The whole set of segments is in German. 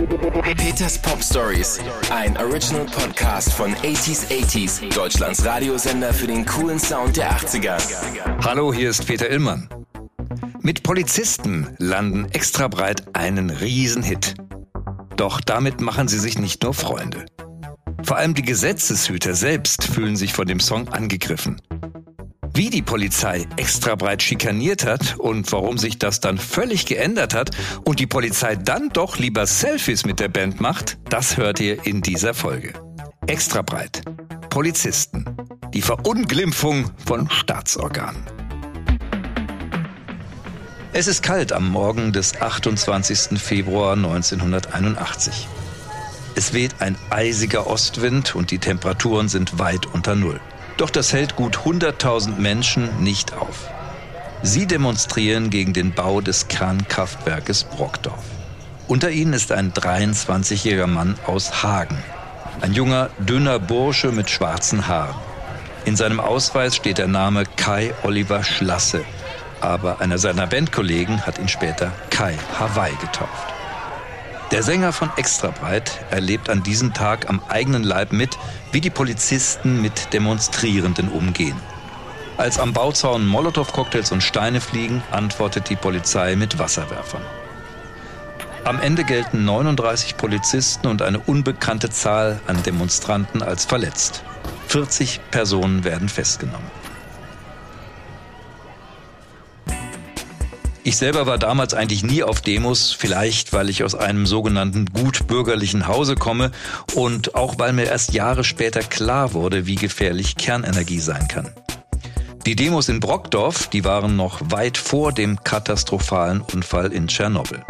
Peters Pop Stories, ein Original Podcast von 80s 80s, Deutschlands Radiosender für den coolen Sound der 80er. Hallo, hier ist Peter Illmann. Mit Polizisten landen extra breit einen Riesenhit. Doch damit machen sie sich nicht nur Freunde. Vor allem die Gesetzeshüter selbst fühlen sich von dem Song angegriffen. Wie die Polizei extra breit schikaniert hat und warum sich das dann völlig geändert hat und die Polizei dann doch lieber Selfies mit der Band macht, das hört ihr in dieser Folge. Extra breit. Polizisten. Die Verunglimpfung von Staatsorganen. Es ist kalt am Morgen des 28. Februar 1981. Es weht ein eisiger Ostwind und die Temperaturen sind weit unter Null. Doch das hält gut 100.000 Menschen nicht auf. Sie demonstrieren gegen den Bau des Kernkraftwerkes Brockdorf. Unter ihnen ist ein 23-jähriger Mann aus Hagen. Ein junger, dünner Bursche mit schwarzen Haaren. In seinem Ausweis steht der Name Kai Oliver Schlasse, aber einer seiner Bandkollegen hat ihn später Kai Hawaii getauft. Der Sänger von Extrabreit erlebt an diesem Tag am eigenen Leib mit, wie die Polizisten mit Demonstrierenden umgehen. Als am Bauzaun Molotow-Cocktails und Steine fliegen, antwortet die Polizei mit Wasserwerfern. Am Ende gelten 39 Polizisten und eine unbekannte Zahl an Demonstranten als verletzt. 40 Personen werden festgenommen. Ich selber war damals eigentlich nie auf Demos, vielleicht weil ich aus einem sogenannten gut bürgerlichen Hause komme und auch weil mir erst Jahre später klar wurde, wie gefährlich Kernenergie sein kann. Die Demos in Brockdorf, die waren noch weit vor dem katastrophalen Unfall in Tschernobyl.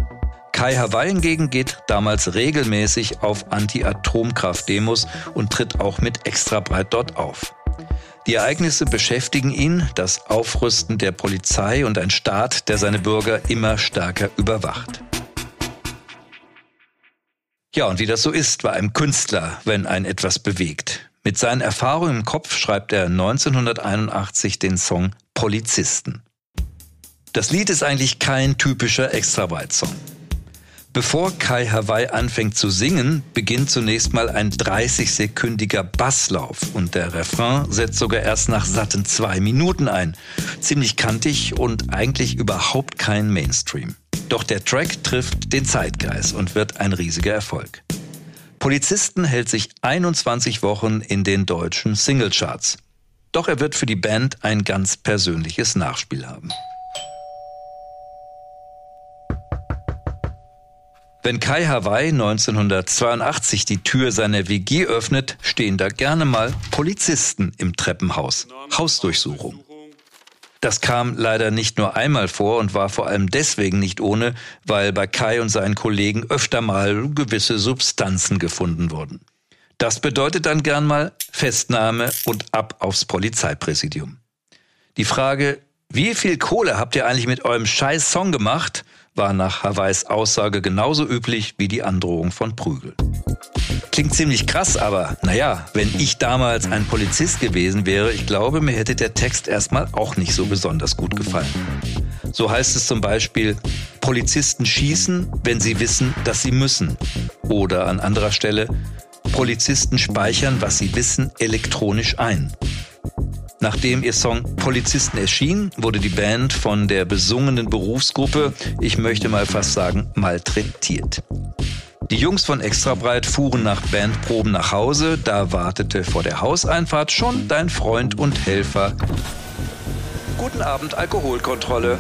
Kai Hawaii hingegen geht damals regelmäßig auf Anti-Atomkraft-Demos und tritt auch mit extra breit dort auf. Die Ereignisse beschäftigen ihn, das Aufrüsten der Polizei und ein Staat, der seine Bürger immer stärker überwacht. Ja, und wie das so ist bei einem Künstler, wenn ein etwas bewegt. Mit seinen Erfahrungen im Kopf schreibt er 1981 den Song Polizisten. Das Lied ist eigentlich kein typischer Extraweit-Song. Bevor Kai Hawaii anfängt zu singen, beginnt zunächst mal ein 30-sekündiger Basslauf und der Refrain setzt sogar erst nach satten zwei Minuten ein. Ziemlich kantig und eigentlich überhaupt kein Mainstream. Doch der Track trifft den Zeitgeist und wird ein riesiger Erfolg. Polizisten hält sich 21 Wochen in den deutschen Singlecharts. Doch er wird für die Band ein ganz persönliches Nachspiel haben. Wenn Kai Hawaii 1982 die Tür seiner WG öffnet, stehen da gerne mal Polizisten im Treppenhaus. Hausdurchsuchung. Das kam leider nicht nur einmal vor und war vor allem deswegen nicht ohne, weil bei Kai und seinen Kollegen öfter mal gewisse Substanzen gefunden wurden. Das bedeutet dann gern mal Festnahme und ab aufs Polizeipräsidium. Die Frage, wie viel Kohle habt ihr eigentlich mit eurem scheiß Song gemacht? war nach Hawaiis Aussage genauso üblich wie die Androhung von Prügel. Klingt ziemlich krass, aber naja, wenn ich damals ein Polizist gewesen wäre, ich glaube, mir hätte der Text erstmal auch nicht so besonders gut gefallen. So heißt es zum Beispiel, Polizisten schießen, wenn sie wissen, dass sie müssen. Oder an anderer Stelle, Polizisten speichern, was sie wissen, elektronisch ein. Nachdem ihr Song Polizisten erschien, wurde die Band von der besungenen Berufsgruppe, ich möchte mal fast sagen, malträtiert. Die Jungs von Extrabreit fuhren nach Bandproben nach Hause, da wartete vor der Hauseinfahrt schon dein Freund und Helfer. Guten Abend, Alkoholkontrolle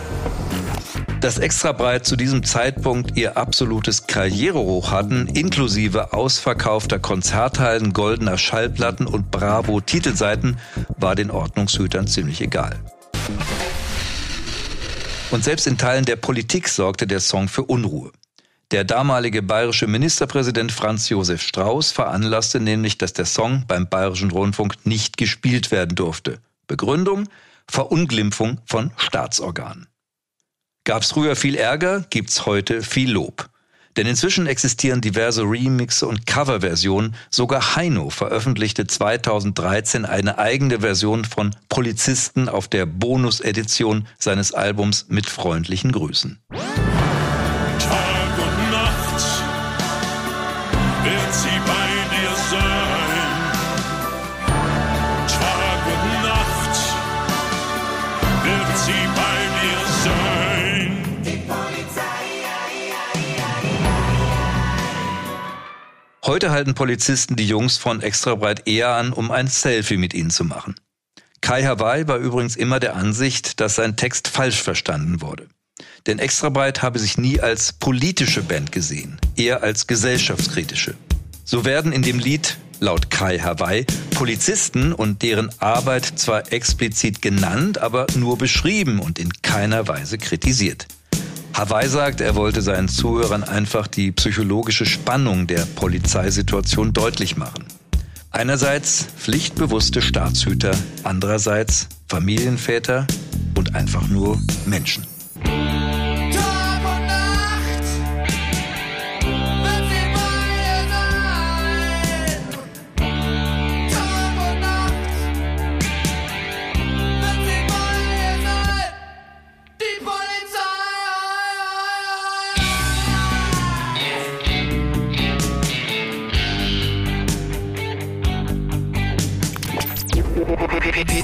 dass Extra Breit zu diesem Zeitpunkt ihr absolutes Karrierehoch hatten, inklusive ausverkaufter Konzerthallen, goldener Schallplatten und Bravo-Titelseiten, war den Ordnungshütern ziemlich egal. Und selbst in Teilen der Politik sorgte der Song für Unruhe. Der damalige bayerische Ministerpräsident Franz Josef Strauß veranlasste nämlich, dass der Song beim bayerischen Rundfunk nicht gespielt werden durfte. Begründung? Verunglimpfung von Staatsorganen. Gab's früher viel Ärger, gibt's heute viel Lob. Denn inzwischen existieren diverse Remixe und Coverversionen. Sogar Heino veröffentlichte 2013 eine eigene Version von Polizisten auf der Bonus-Edition seines Albums mit freundlichen Grüßen. Heute halten Polizisten die Jungs von Extrabreit eher an, um ein Selfie mit ihnen zu machen. Kai Hawaii war übrigens immer der Ansicht, dass sein Text falsch verstanden wurde. Denn Extrabreit habe sich nie als politische Band gesehen, eher als gesellschaftskritische. So werden in dem Lied, laut Kai Hawaii, Polizisten und deren Arbeit zwar explizit genannt, aber nur beschrieben und in keiner Weise kritisiert. Hawaii sagt, er wollte seinen Zuhörern einfach die psychologische Spannung der Polizeisituation deutlich machen. Einerseits pflichtbewusste Staatshüter, andererseits Familienväter und einfach nur Menschen.